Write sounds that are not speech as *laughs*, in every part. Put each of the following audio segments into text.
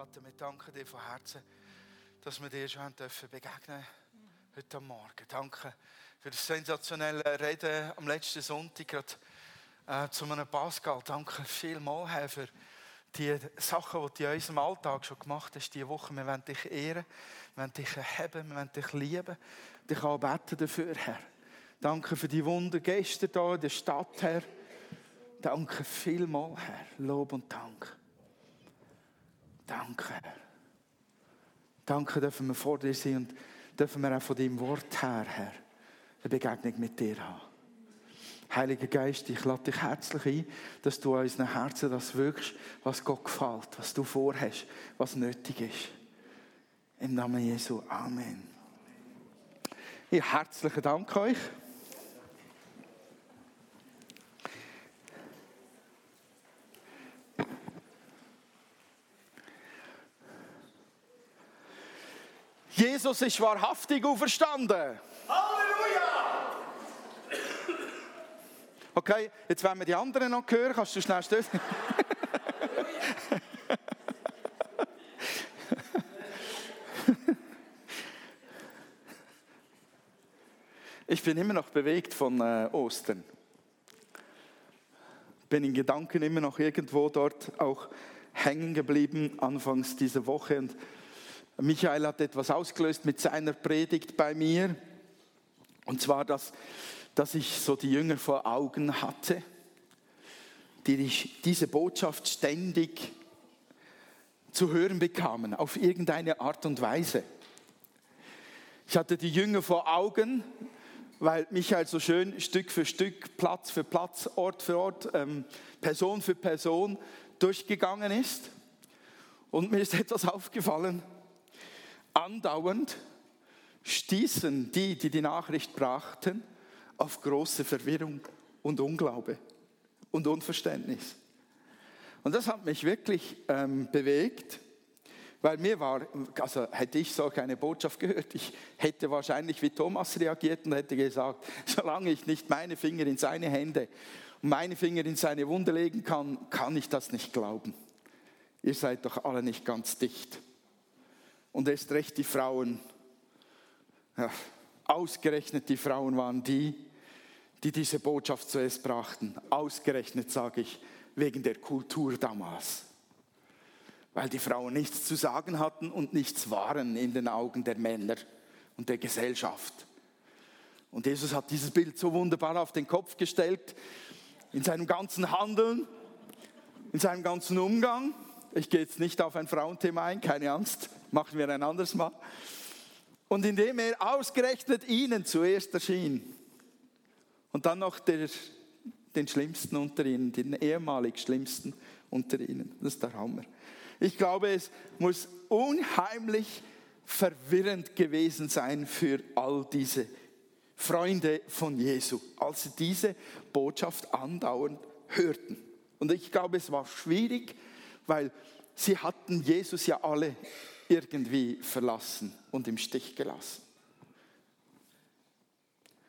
Vater, wir danken dir von Herzen, dass wir dir schon dürfen begegnen heute Morgen. Danke für das sensationelle Reden am letzten Sonntag gerade, äh, zu einem Pascal. Danke vielmals, Herr, für die Sachen, die du in unserem Alltag schon gemacht hast, diese Woche. Wir wollen dich ehren, wir wollen dich erheben, wir wollen dich lieben, dich anbeten dafür, Herr. Danke für die Wunder gestern hier in der Stadt, Herr. Danke vielmals, Herr. Lob und Dank. Danke. Danke, dürfen wir vor dir sein und dürfen wir auch von deinem Wort her, Herr, eine Begegnung mit dir haben. Heiliger Geist, ich lade dich herzlich ein, dass du an unseren Herzen das wirkst, was Gott gefällt, was du vorhast, was nötig ist. Im Namen Jesu. Amen. Ja, herzlichen Dank euch. Jesus ist wahrhaftig auferstanden. Halleluja! Okay, jetzt wenn wir die anderen noch hören, kannst du schnell stehen. *laughs* Ich bin immer noch bewegt von äh, Ostern. Bin in Gedanken immer noch irgendwo dort auch hängen geblieben, anfangs dieser Woche. Und Michael hat etwas ausgelöst mit seiner Predigt bei mir. Und zwar, dass, dass ich so die Jünger vor Augen hatte, die diese Botschaft ständig zu hören bekamen, auf irgendeine Art und Weise. Ich hatte die Jünger vor Augen, weil Michael so schön Stück für Stück, Platz für Platz, Ort für Ort, ähm, Person für Person durchgegangen ist. Und mir ist *laughs* etwas aufgefallen andauernd stießen die, die die Nachricht brachten, auf große Verwirrung und Unglaube und Unverständnis. Und das hat mich wirklich ähm, bewegt, weil mir war, also hätte ich so eine Botschaft gehört, ich hätte wahrscheinlich wie Thomas reagiert und hätte gesagt, *laughs* solange ich nicht meine Finger in seine Hände und meine Finger in seine Wunde legen kann, kann ich das nicht glauben. Ihr seid doch alle nicht ganz dicht und erst recht die Frauen. Ja, ausgerechnet die Frauen waren die, die diese Botschaft zuerst brachten. Ausgerechnet sage ich, wegen der Kultur damals. Weil die Frauen nichts zu sagen hatten und nichts waren in den Augen der Männer und der Gesellschaft. Und Jesus hat dieses Bild so wunderbar auf den Kopf gestellt, in seinem ganzen Handeln, in seinem ganzen Umgang. Ich gehe jetzt nicht auf ein Frauenthema ein, keine Angst machen wir ein anderes Mal. Und indem er ausgerechnet ihnen zuerst erschien und dann noch der, den Schlimmsten unter ihnen, den ehemalig Schlimmsten unter ihnen. Das ist der Hammer. Ich glaube, es muss unheimlich verwirrend gewesen sein für all diese Freunde von Jesu, als sie diese Botschaft andauernd hörten. Und ich glaube, es war schwierig, weil sie hatten Jesus ja alle irgendwie verlassen und im Stich gelassen.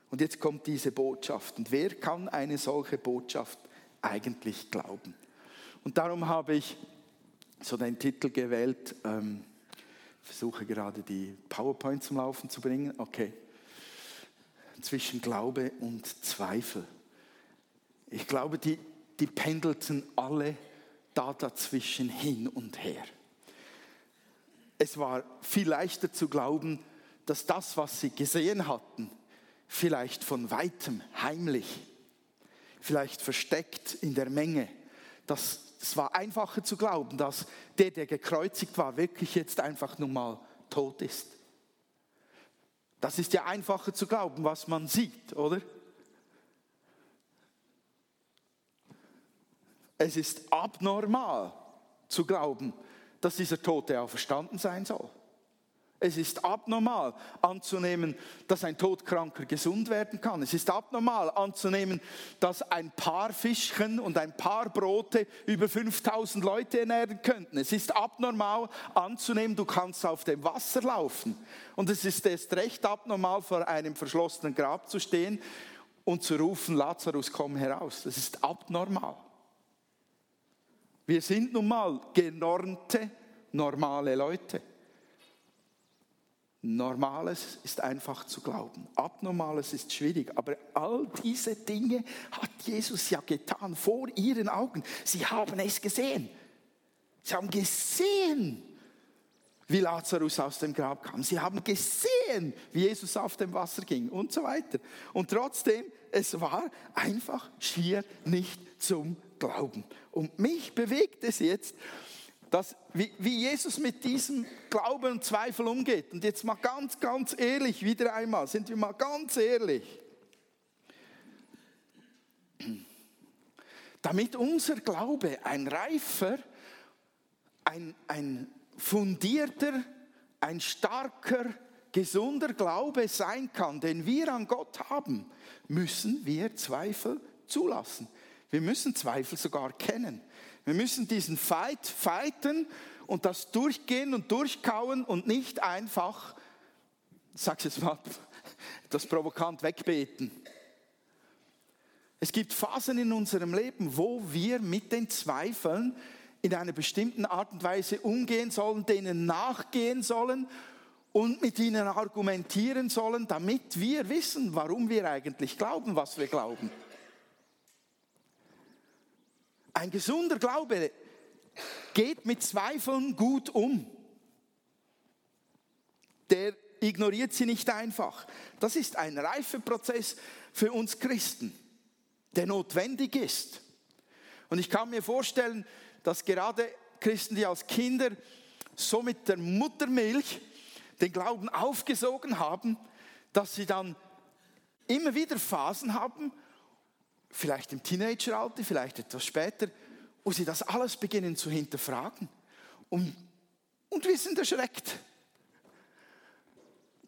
Und jetzt kommt diese Botschaft. Und wer kann eine solche Botschaft eigentlich glauben? Und darum habe ich so den Titel gewählt. Ähm, versuche gerade die PowerPoint zum Laufen zu bringen. Okay. Zwischen Glaube und Zweifel. Ich glaube, die, die pendelten alle da dazwischen hin und her es war viel leichter zu glauben, dass das, was sie gesehen hatten, vielleicht von weitem, heimlich, vielleicht versteckt in der Menge, dass es war einfacher zu glauben, dass der, der gekreuzigt war, wirklich jetzt einfach nur mal tot ist. Das ist ja einfacher zu glauben, was man sieht, oder? Es ist abnormal zu glauben, dass dieser Tote auferstanden sein soll. Es ist abnormal anzunehmen, dass ein Todkranker gesund werden kann. Es ist abnormal anzunehmen, dass ein paar Fischchen und ein paar Brote über 5000 Leute ernähren könnten. Es ist abnormal anzunehmen, du kannst auf dem Wasser laufen. Und es ist erst recht abnormal, vor einem verschlossenen Grab zu stehen und zu rufen, Lazarus, komm heraus. Das ist abnormal. Wir sind nun mal genormte normale Leute. Normales ist einfach zu glauben. Abnormales ist schwierig. Aber all diese Dinge hat Jesus ja getan vor ihren Augen. Sie haben es gesehen. Sie haben gesehen, wie Lazarus aus dem Grab kam. Sie haben gesehen, wie Jesus auf dem Wasser ging und so weiter. Und trotzdem, es war einfach schier nicht zum Glauben. Und mich bewegt es jetzt, dass, wie, wie Jesus mit diesem Glauben und Zweifel umgeht. Und jetzt mal ganz, ganz ehrlich, wieder einmal, sind wir mal ganz ehrlich. Damit unser Glaube ein reifer, ein, ein fundierter, ein starker, gesunder Glaube sein kann, den wir an Gott haben, müssen wir Zweifel zulassen. Wir müssen Zweifel sogar kennen. Wir müssen diesen Fight fighten und das durchgehen und durchkauen und nicht einfach, sag jetzt mal, *laughs* das provokant wegbeten. Es gibt Phasen in unserem Leben, wo wir mit den Zweifeln in einer bestimmten Art und Weise umgehen sollen, denen nachgehen sollen und mit ihnen argumentieren sollen, damit wir wissen, warum wir eigentlich glauben, was wir glauben. Ein gesunder Glaube geht mit Zweifeln gut um. Der ignoriert sie nicht einfach. Das ist ein Reifeprozess für uns Christen, der notwendig ist. Und ich kann mir vorstellen, dass gerade Christen, die als Kinder so mit der Muttermilch den Glauben aufgesogen haben, dass sie dann immer wieder Phasen haben, vielleicht im Teenageralter, vielleicht etwas später, wo sie das alles beginnen zu hinterfragen und, und wir sind erschreckt.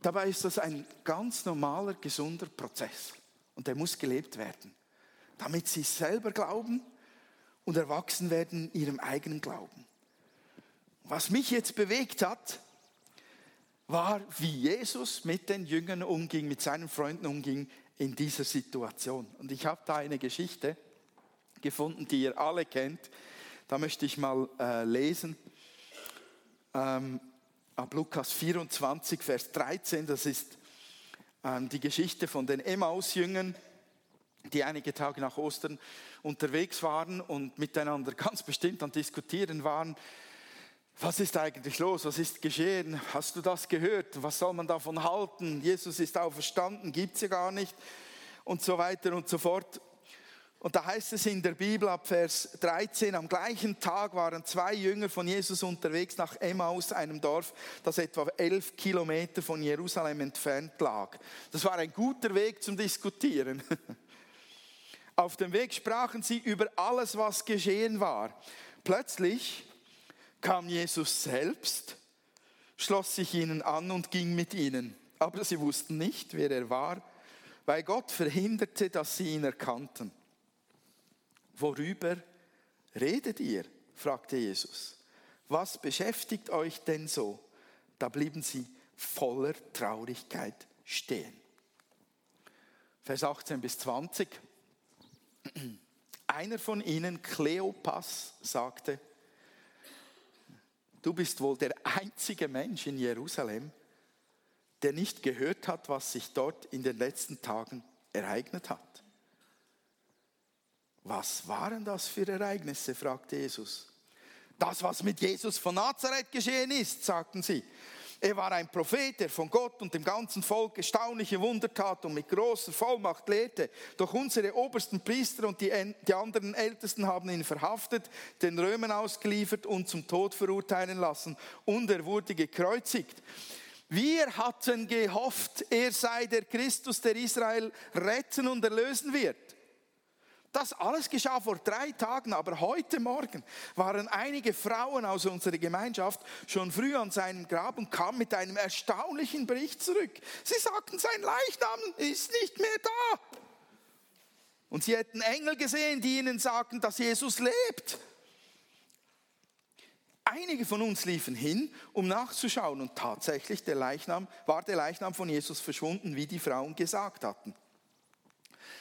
Dabei ist das ein ganz normaler, gesunder Prozess und der muss gelebt werden, damit sie selber glauben und erwachsen werden in ihrem eigenen Glauben. Was mich jetzt bewegt hat, war, wie Jesus mit den Jüngern umging, mit seinen Freunden umging in dieser Situation. Und ich habe da eine Geschichte gefunden, die ihr alle kennt. Da möchte ich mal äh, lesen. Ähm, ab Lukas 24, Vers 13, das ist ähm, die Geschichte von den Emmaus-Jüngern, die einige Tage nach Ostern unterwegs waren und miteinander *laughs* ganz bestimmt am Diskutieren waren. Was ist eigentlich los? Was ist geschehen? Hast du das gehört? Was soll man davon halten? Jesus ist auferstanden, gibt es ja gar nicht und so weiter und so fort. Und da heißt es in der Bibel ab Vers 13, am gleichen Tag waren zwei Jünger von Jesus unterwegs nach Emmaus, einem Dorf, das etwa elf Kilometer von Jerusalem entfernt lag. Das war ein guter Weg zum Diskutieren. *laughs* Auf dem Weg sprachen sie über alles, was geschehen war. Plötzlich kam Jesus selbst, schloss sich ihnen an und ging mit ihnen. Aber sie wussten nicht, wer er war, weil Gott verhinderte, dass sie ihn erkannten. Worüber redet ihr? fragte Jesus. Was beschäftigt euch denn so? Da blieben sie voller Traurigkeit stehen. Vers 18 bis 20. Einer von ihnen, Kleopas, sagte, du bist wohl der einzige Mensch in Jerusalem, der nicht gehört hat, was sich dort in den letzten Tagen ereignet hat. Was waren das für Ereignisse? fragte Jesus. Das, was mit Jesus von Nazareth geschehen ist, sagten sie. Er war ein Prophet, der von Gott und dem ganzen Volk erstaunliche Wunder tat und mit großer Vollmacht lehrte. Doch unsere obersten Priester und die, die anderen Ältesten haben ihn verhaftet, den Römern ausgeliefert und zum Tod verurteilen lassen. Und er wurde gekreuzigt. Wir hatten gehofft, er sei der Christus, der Israel retten und erlösen wird. Das alles geschah vor drei Tagen, aber heute Morgen waren einige Frauen aus unserer Gemeinschaft schon früh an seinem Grab und kamen mit einem erstaunlichen Bericht zurück. Sie sagten, sein Leichnam ist nicht mehr da. Und sie hätten Engel gesehen, die ihnen sagten, dass Jesus lebt. Einige von uns liefen hin, um nachzuschauen und tatsächlich der Leichnam, war der Leichnam von Jesus verschwunden, wie die Frauen gesagt hatten.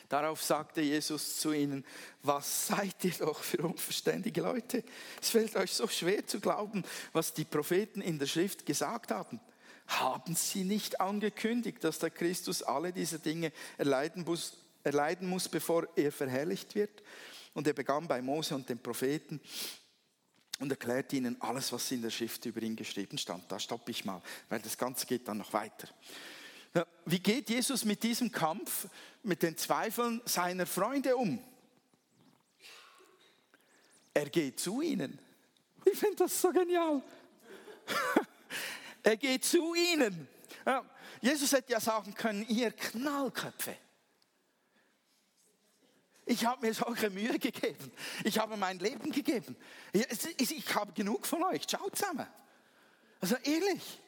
Darauf sagte Jesus zu ihnen, was seid ihr doch für unverständige Leute? Es fällt euch so schwer zu glauben, was die Propheten in der Schrift gesagt haben. Haben sie nicht angekündigt, dass der Christus alle diese Dinge erleiden muss, erleiden muss, bevor er verherrlicht wird? Und er begann bei Mose und den Propheten und erklärte ihnen alles, was in der Schrift über ihn geschrieben stand. Da stoppe ich mal, weil das Ganze geht dann noch weiter. Wie geht Jesus mit diesem Kampf, mit den Zweifeln seiner Freunde um? Er geht zu ihnen. Ich finde das so genial. *laughs* er geht zu ihnen. Jesus hätte ja sagen können, ihr Knallköpfe. Ich habe mir solche Mühe gegeben. Ich habe mein Leben gegeben. Ich habe genug von euch. Ciao zusammen. Also ehrlich.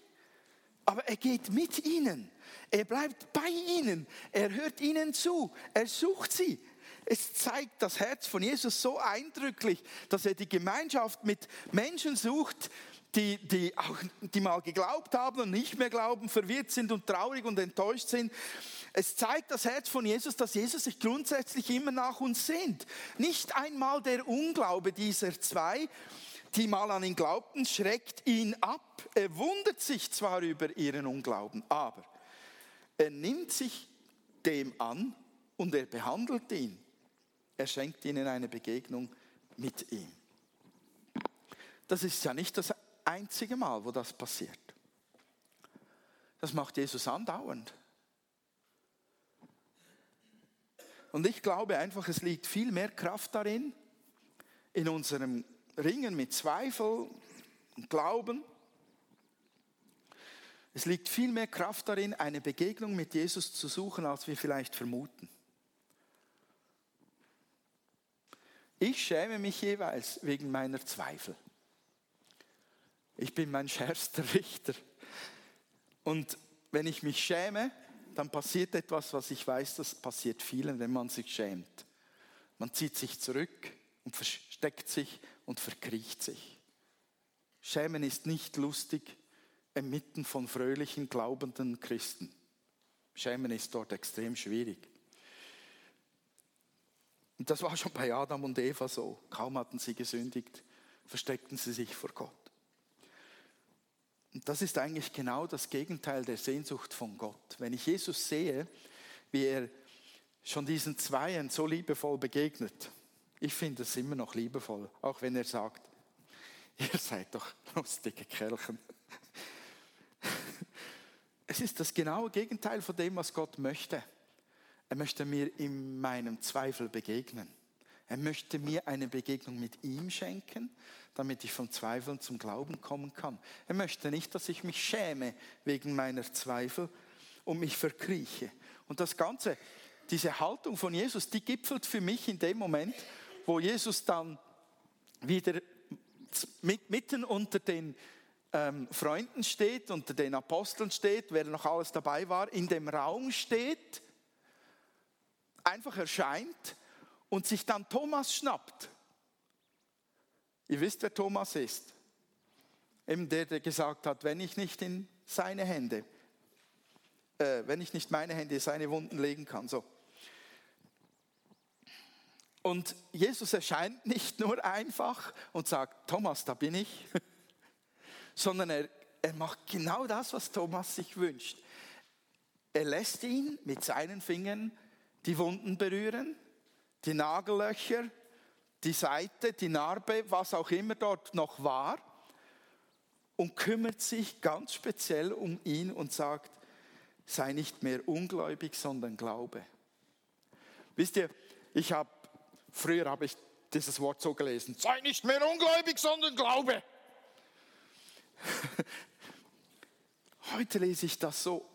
Aber er geht mit ihnen. Er bleibt bei ihnen. Er hört ihnen zu. Er sucht sie. Es zeigt das Herz von Jesus so eindrücklich, dass er die Gemeinschaft mit Menschen sucht, die, die, auch, die mal geglaubt haben und nicht mehr glauben, verwirrt sind und traurig und enttäuscht sind. Es zeigt das Herz von Jesus, dass Jesus sich grundsätzlich immer nach uns sehnt. Nicht einmal der Unglaube dieser zwei, die mal an ihn glaubten, schreckt ihn ab. Er wundert sich zwar über ihren Unglauben, aber er nimmt sich dem an und er behandelt ihn. Er schenkt ihnen eine Begegnung mit ihm. Das ist ja nicht das einzige Mal, wo das passiert. Das macht Jesus andauernd. Und ich glaube einfach, es liegt viel mehr Kraft darin, in unserem Ringen mit Zweifel und Glauben. Es liegt viel mehr Kraft darin, eine Begegnung mit Jesus zu suchen, als wir vielleicht vermuten. Ich schäme mich jeweils wegen meiner Zweifel. Ich bin mein *laughs* schärfster Richter. Und wenn ich mich schäme, dann passiert etwas, was ich weiß, das passiert vielen, wenn man sich schämt. Man zieht sich zurück und versteckt sich und verkriecht sich. Schämen ist nicht lustig inmitten von fröhlichen, glaubenden Christen. Schämen ist dort extrem schwierig. Und das war schon bei Adam und Eva so. Kaum hatten sie gesündigt, versteckten sie sich vor Gott. Und das ist eigentlich genau das Gegenteil der Sehnsucht von Gott. Wenn ich Jesus sehe, wie er schon diesen Zweien so liebevoll begegnet, ich finde es immer noch liebevoll, auch wenn er sagt, *laughs* ihr seid doch lustige Kerlchen. *laughs* Es ist das genaue Gegenteil von dem, was Gott möchte. Er möchte mir in meinem Zweifel begegnen. Er möchte mir eine Begegnung mit ihm schenken, damit ich vom Zweifeln zum Glauben kommen kann. Er möchte nicht, dass ich mich schäme wegen meiner Zweifel und mich verkrieche. Und das Ganze, diese Haltung von Jesus, die gipfelt für mich in dem Moment, wo Jesus dann wieder mitten unter den ähm, Freunden steht, unter den Aposteln steht, wer noch alles dabei war, in dem Raum steht, einfach erscheint und sich dann Thomas schnappt. Ihr wisst, wer Thomas ist. Eben der, der gesagt hat, wenn ich nicht in seine Hände, äh, wenn ich nicht meine Hände in seine Wunden legen kann. So. Und Jesus erscheint nicht nur einfach und sagt, Thomas, da bin ich, *laughs* sondern er, er macht genau das, was Thomas sich wünscht. Er lässt ihn mit seinen Fingern die Wunden berühren die Nagellöcher, die Seite, die Narbe, was auch immer dort noch war und kümmert sich ganz speziell um ihn und sagt, sei nicht mehr ungläubig, sondern glaube. Wisst ihr, ich habe, früher habe ich dieses Wort so gelesen, sei nicht mehr ungläubig, sondern glaube. *laughs* Heute lese ich das so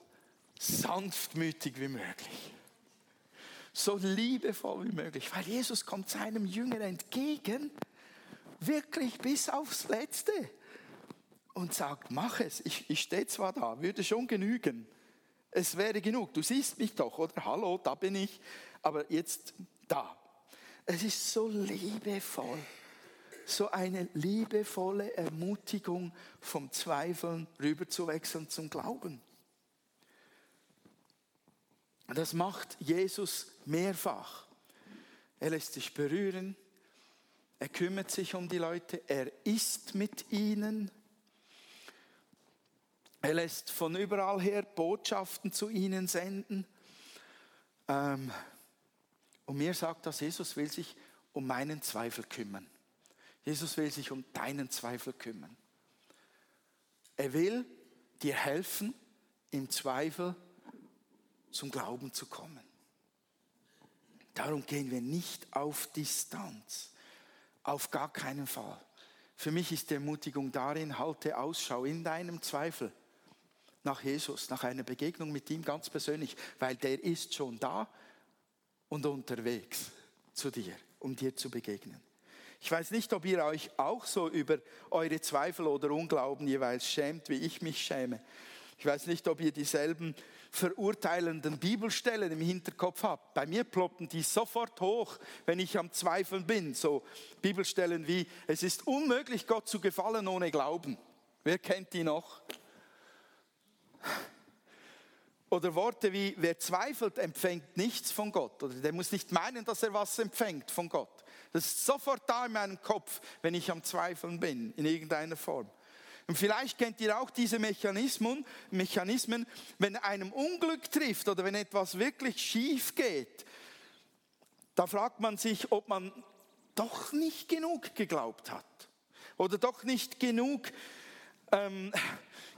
sanftmütig wie möglich so liebevoll wie möglich, weil Jesus kommt seinem Jünger entgegen, wirklich bis aufs Letzte und sagt, mach es, ich, ich stehe zwar da, würde schon genügen, es wäre genug, du siehst mich doch, oder hallo, da bin ich, aber jetzt da. Es ist so liebevoll, so eine liebevolle Ermutigung vom Zweifeln rüberzuwechseln zum Glauben. Das macht Jesus mehrfach. Er lässt sich berühren, er kümmert sich um die Leute, er ist mit ihnen. Er lässt von überall her Botschaften zu ihnen senden. Ähm, und mir sagt das, Jesus will sich um meinen Zweifel kümmern. Jesus will sich um deinen Zweifel kümmern. Er will dir helfen, im Zweifel zum Glauben zu kommen. Darum gehen wir nicht auf Distanz. Auf gar keinen Fall. Für mich ist die Ermutigung darin, halte Ausschau in deinem Zweifel nach Jesus, nach einer Begegnung mit ihm ganz persönlich, weil der ist schon da und unterwegs zu dir, um dir zu begegnen. Ich weiß nicht, ob ihr euch auch so über eure Zweifel oder Unglauben jeweils schämt, wie ich mich schäme. Ich weiß nicht, ob ihr dieselben verurteilenden Bibelstellen im Hinterkopf habt. Bei mir ploppen die sofort hoch, wenn ich am Zweifeln bin. So Bibelstellen wie, es ist unmöglich, Gott zu gefallen ohne Glauben. Wer kennt die noch? Oder Worte wie, wer zweifelt, empfängt nichts von Gott. Oder der muss nicht meinen, dass er was empfängt von Gott. Das ist sofort da in meinem Kopf, wenn ich am Zweifeln bin, in irgendeiner Form. Und vielleicht kennt ihr auch diese Mechanismen, Mechanismen, wenn einem Unglück trifft oder wenn etwas wirklich schief geht, da fragt man sich, ob man doch nicht genug geglaubt hat oder doch nicht genug ähm,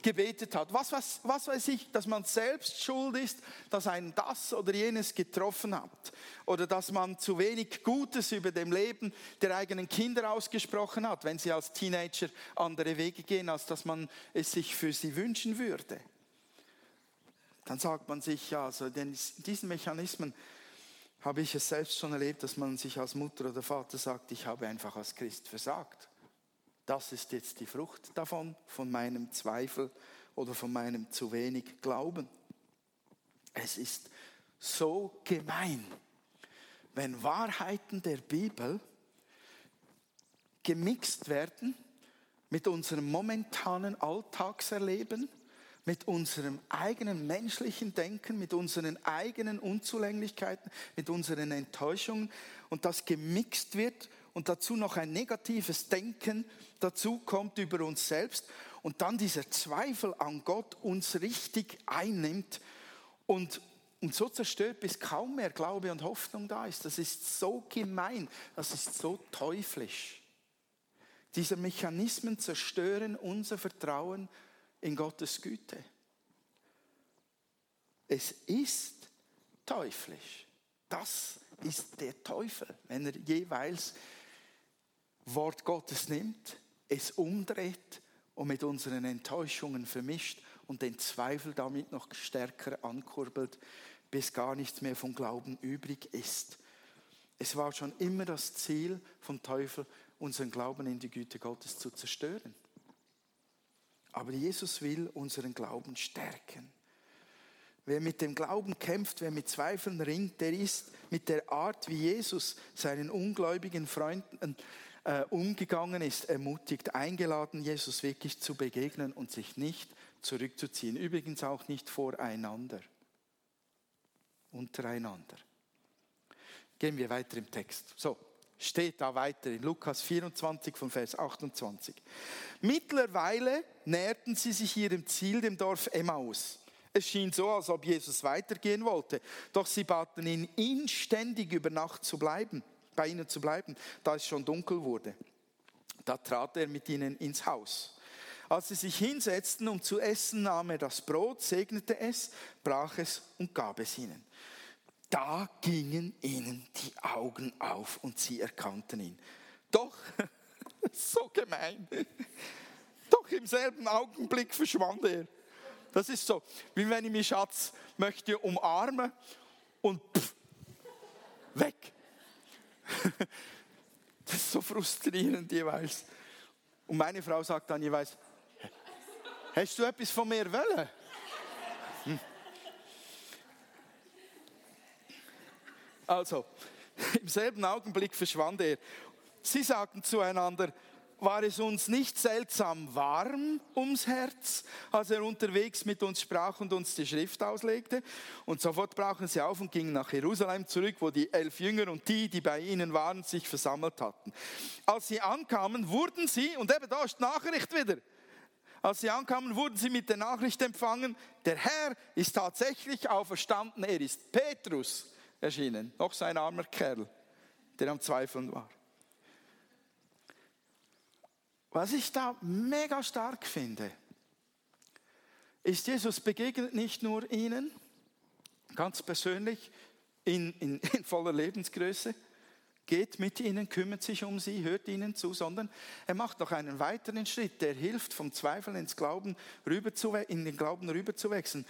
gebetet hat. Was, was, was weiß ich, dass man selbst schuld ist, dass ein das oder jenes getroffen hat. Oder dass man zu wenig Gutes über dem Leben der eigenen Kinder ausgesprochen hat, wenn sie als Teenager andere Wege gehen, als dass man es sich für sie wünschen würde. Dann sagt man sich, ja, also in diesen Mechanismen habe ich es selbst schon erlebt, dass man sich als Mutter oder Vater sagt, ich habe einfach als Christ versagt. Das ist jetzt die Frucht davon, von meinem Zweifel oder von meinem zu wenig Glauben. Es ist so gemein, wenn Wahrheiten der Bibel gemixt werden mit unserem momentanen Alltagserleben, mit unserem eigenen menschlichen Denken, mit unseren eigenen Unzulänglichkeiten, mit unseren Enttäuschungen und das gemixt wird und dazu noch ein negatives Denken dazu kommt über uns selbst und dann dieser Zweifel an Gott uns richtig einnimmt und, und so zerstört, bis kaum mehr Glaube und Hoffnung da ist. Das ist so gemein, das ist so teuflisch. Diese Mechanismen zerstören unser Vertrauen in Gottes Güte. Es ist teuflisch. Das ist der Teufel, wenn er jeweils Wort Gottes nimmt, es umdreht und mit unseren Enttäuschungen vermischt und den Zweifel damit noch stärker ankurbelt, bis gar nichts mehr vom Glauben übrig ist. Es war schon immer das Ziel vom Teufel, unseren Glauben in die Güte Gottes zu zerstören. Aber Jesus will unseren Glauben stärken. Wer mit dem Glauben kämpft, wer mit Zweifeln ringt, der ist mit der Art, wie Jesus seinen ungläubigen Freunden äh, umgegangen ist, ermutigt, eingeladen, Jesus wirklich zu begegnen und sich nicht zurückzuziehen. Übrigens auch nicht voreinander, untereinander. Gehen wir weiter im Text. So, steht da weiter in Lukas 24 von Vers 28. Mittlerweile näherten sie sich ihrem Ziel, dem Dorf Emmaus. Es schien so, als ob Jesus weitergehen wollte, doch sie baten ihn, inständig über Nacht zu bleiben bei ihnen zu bleiben, da es schon dunkel wurde. Da trat er mit ihnen ins Haus. Als sie sich hinsetzten, um zu essen, nahm er das Brot, segnete es, brach es und gab es ihnen. Da gingen ihnen die Augen auf und sie erkannten ihn. Doch, *laughs* so gemein, doch im selben Augenblick verschwand er. Das ist so, wie wenn ich mich Schatz möchte umarmen und pff, weg. *laughs* Das ist so frustrierend jeweils. Und meine Frau sagt dann jeweils, hast du etwas von mir wollen? Hm. Also, *laughs* im selben Augenblick verschwand er. Sie sagten zueinander, war es uns nicht seltsam warm ums Herz, als er unterwegs mit uns sprach und uns die Schrift auslegte. Und sofort brachen sie auf und gingen nach Jerusalem zurück, wo die elf Jünger und die, die bei ihnen waren, sich versammelt hatten. Als sie ankamen, wurden sie, und eben da ist die Nachricht wieder, als sie ankamen, wurden sie mit der Nachricht empfangen, der Herr ist tatsächlich auferstanden, er ist Petrus erschienen, noch so ein armer Kerl, der am Zweifeln war. Was ich da mega stark finde, ist, Jesus begegnet nicht nur ihnen, ganz persönlich, in, in, *laughs* in voller Lebensgröße, geht mit ihnen, kümmert sich um sie, hört ihnen zu, sondern er macht noch einen weiteren Schritt, der hilft, vom Zweifel ins Glauben rüber zu, in den Glauben rüberzuwechseln.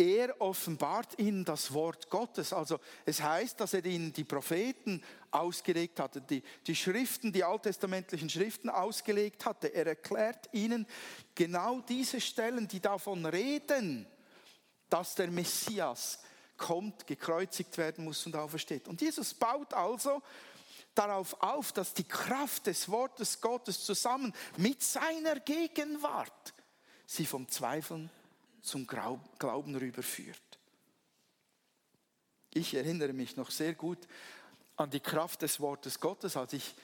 Er offenbart ihnen das Wort Gottes. Also es heißt, dass er ihnen die Propheten ausgelegt hatte, die, die Schriften, die alttestamentlichen Schriften ausgelegt hatte. Er erklärt ihnen genau diese Stellen, die davon reden, dass der Messias kommt, gekreuzigt werden muss und aufersteht. Und Jesus baut also darauf auf, dass die Kraft des Wortes Gottes zusammen mit seiner Gegenwart sie vom Zweifeln zum Glauben rüberführt. Ich erinnere mich noch sehr gut an die Kraft des Wortes Gottes, als ich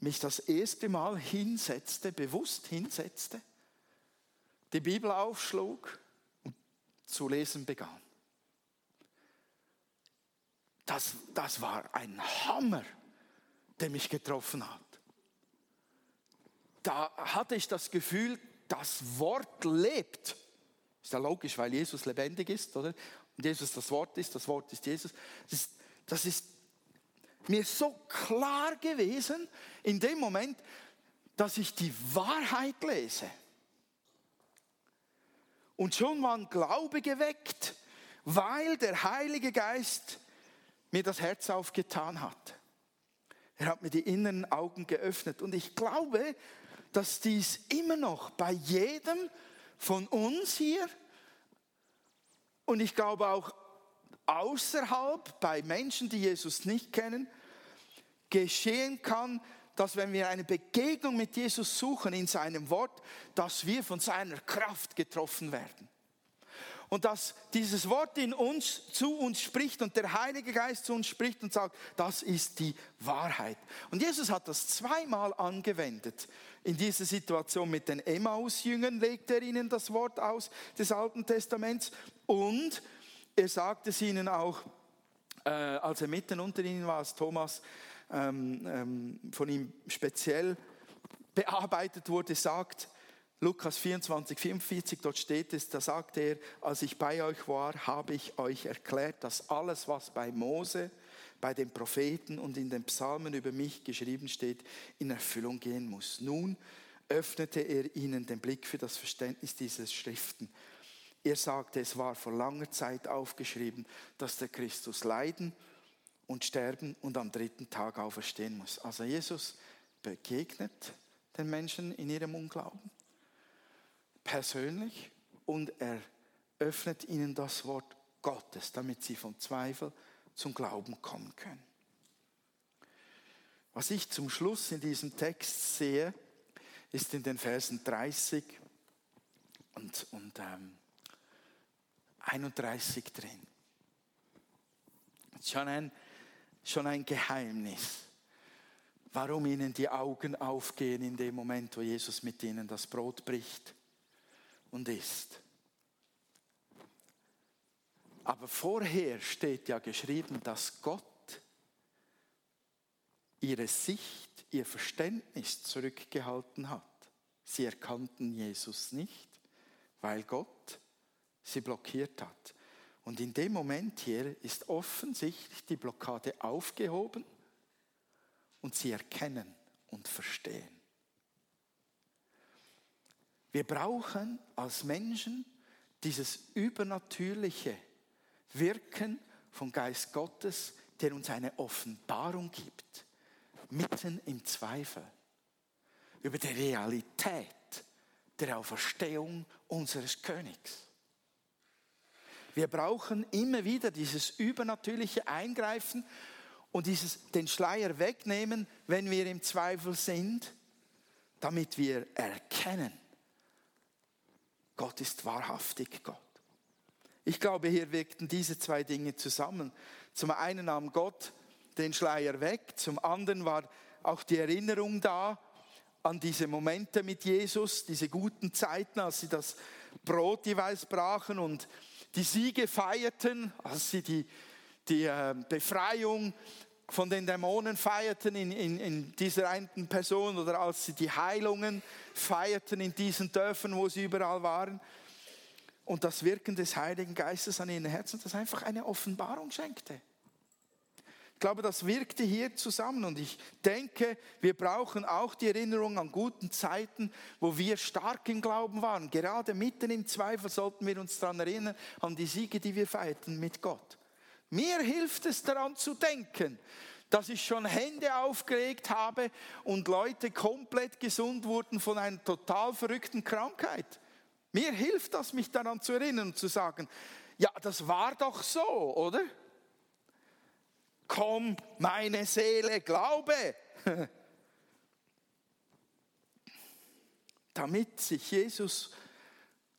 mich das erste Mal hinsetzte, bewusst hinsetzte, die Bibel aufschlug und zu lesen begann. Das, das war ein Hammer, der mich getroffen hat. Da hatte ich das Gefühl, das Wort lebt. Ist ja logisch, weil Jesus lebendig ist, oder? Und Jesus das Wort ist, das Wort ist Jesus. Das ist, das ist mir so klar gewesen in dem Moment, dass ich die Wahrheit lese. Und schon war ein Glaube geweckt, weil der Heilige Geist mir das Herz aufgetan hat. Er hat mir die inneren Augen geöffnet. Und ich glaube, dass dies immer noch bei jedem von uns hier und ich glaube auch außerhalb bei Menschen, die Jesus nicht kennen, geschehen kann, dass wenn wir eine Begegnung mit Jesus suchen in seinem Wort, dass wir von seiner Kraft getroffen werden. Und dass dieses Wort in uns zu uns spricht und der Heilige Geist zu uns spricht und sagt, das ist die Wahrheit. Und Jesus hat das zweimal angewendet. In dieser Situation mit den Emmaus-Jüngern legt er ihnen das Wort aus des Alten Testaments und er sagt es ihnen auch, äh, als er mitten unter ihnen war, als Thomas ähm, ähm, von ihm speziell bearbeitet wurde, sagt, Lukas 24, 45, dort steht es, da sagt er, als ich bei euch war, habe ich euch erklärt, dass alles, was bei Mose, bei den Propheten und in den Psalmen über mich geschrieben steht, in Erfüllung gehen muss. Nun öffnete er ihnen den Blick für das Verständnis dieser Schriften. Er sagte, es war vor langer Zeit aufgeschrieben, dass der Christus leiden und sterben und am dritten Tag auferstehen muss. Also Jesus begegnet den Menschen in ihrem Unglauben persönlich und er öffnet ihnen das Wort Gottes, damit sie vom Zweifel zum Glauben kommen können. Was ich zum Schluss in diesem Text sehe, ist in den Versen 30 und, und ähm, 31 drin. Schon ein, schon ein Geheimnis, warum ihnen die Augen aufgehen in dem Moment, wo Jesus mit ihnen das Brot bricht und isst. Aber vorher steht ja geschrieben, dass Gott ihre Sicht, ihr Verständnis zurückgehalten hat. Sie erkannten Jesus nicht, weil Gott sie blockiert hat. Und in dem Moment hier ist offensichtlich die Blockade aufgehoben und sie erkennen und verstehen. Wir brauchen als Menschen dieses übernatürliche Wirken vom Geist Gottes, der uns eine Offenbarung gibt, mitten im Zweifel über die Realität der Auferstehung unseres Königs. Wir brauchen immer wieder dieses übernatürliche Eingreifen und dieses, den Schleier wegnehmen, wenn wir im Zweifel sind damit wir erkennen, Gott ist wahrhaftig Gott. Ich glaube, hier wirkten diese zwei Dinge zusammen. Zum einen nahm Gott den Schleier weg, zum anderen war auch die Erinnerung da an diese Momente mit Jesus, diese guten Zeiten, als sie das Brot jeweils brachen und die Siege feierten, als sie die, die äh, Befreiung von den Dämonen feierten in, in, in dieser einen Person oder als sie die Heilungen feierten in diesen Dörfern, wo sie überall waren. Und das Wirken des Heiligen Geistes an ihren Herzen, das einfach eine Offenbarung schenkte. Ich glaube, das wirkte hier zusammen und ich denke, wir brauchen auch die Erinnerung an guten Zeiten, wo wir stark im Glauben waren. Gerade mitten im Zweifel sollten wir uns daran erinnern, an die Siege, die wir feierten mit Gott. Mir hilft es daran zu denken, dass ich schon Hände aufgelegt habe und Leute komplett gesund wurden von einer total verrückten Krankheit. Mir hilft das, mich daran zu erinnern und zu sagen, ja, das war doch so, oder? komm, meine Seele, glaube. *laughs* Damit sich Jesus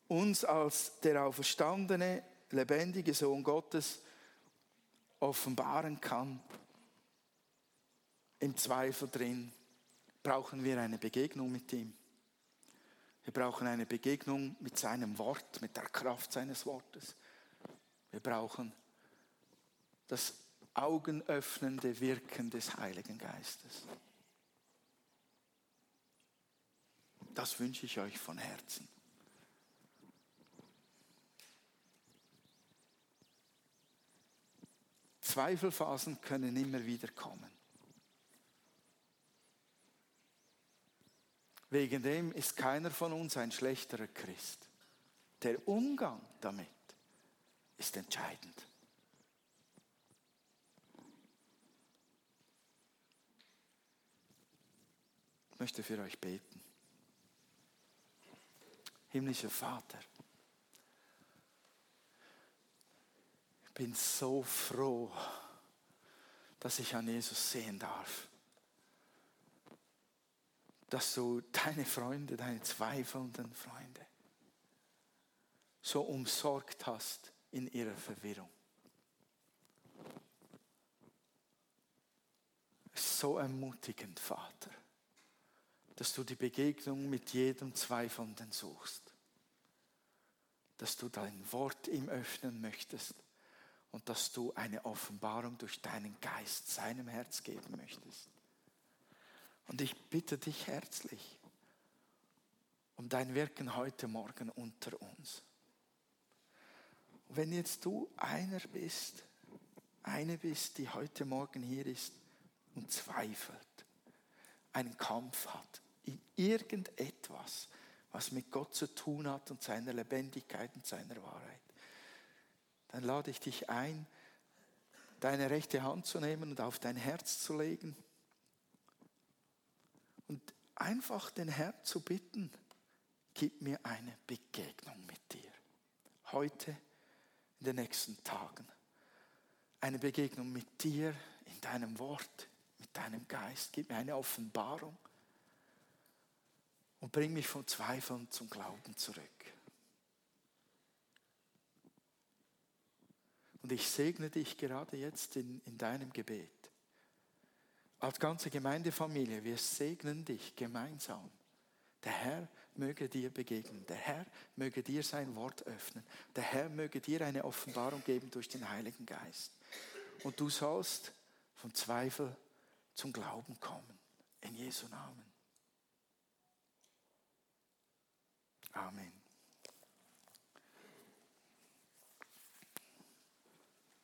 uns als der auferstandene, lebendige Sohn Gottes offenbaren kann, im Zweifel drin, brauchen wir eine Begegnung mit ihm. Wir brauchen eine Begegnung mit seinem Wort, mit der Kraft seines Wortes. Wir brauchen das augenöffnende Wirken des Heiligen Geistes. Das wünsche ich euch von Herzen. Zweifelphasen können immer wieder kommen. Wegen dem ist keiner von uns ein schlechterer Christ. Der Umgang damit ist entscheidend. möchte für euch beten. Himmlischer Vater, bin so froh, dass ich an Jesus sehen darf. Dass du deine Freunde, deine zweifelnden Freunde so umsorgt hast in ihrer Verwirrung. So ermutigend, Vater dass du die Begegnung mit jedem Zweifelnden suchst. Dass du dein Wort ihm öffnen möchtest und dass du eine Offenbarung durch deinen Geist seinem Herz geben möchtest. Und ich bitte dich herzlich um dein Wirken heute Morgen unter uns. Wenn jetzt du einer bist, eine bist, die heute Morgen hier ist und zweifelt, einen Kampf hat, in irgendetwas, was mit Gott zu tun hat und seiner Lebendigkeit und seiner Wahrheit, dann lade ich dich ein, deine rechte Hand zu nehmen und auf dein Herz zu legen und einfach den Herrn zu bitten, gib mir eine Begegnung mit dir. Heute, in den nächsten Tagen. Eine Begegnung mit dir in deinem Wort, mit deinem Geist. Gib mir eine Offenbarung und bring mich vom Zweifeln zum Glauben zurück. Und ich segne dich gerade jetzt in, in deinem Gebet. Als ganze Gemeindefamilie, wir segnen dich gemeinsam. Der Herr möge dir begegnen. Der Herr möge dir sein Wort öffnen. Der Herr möge dir eine Offenbarung geben durch den Heiligen Geist. Und du sollst vom Zweifel zum Glauben kommen. In Jesu Namen. Amen.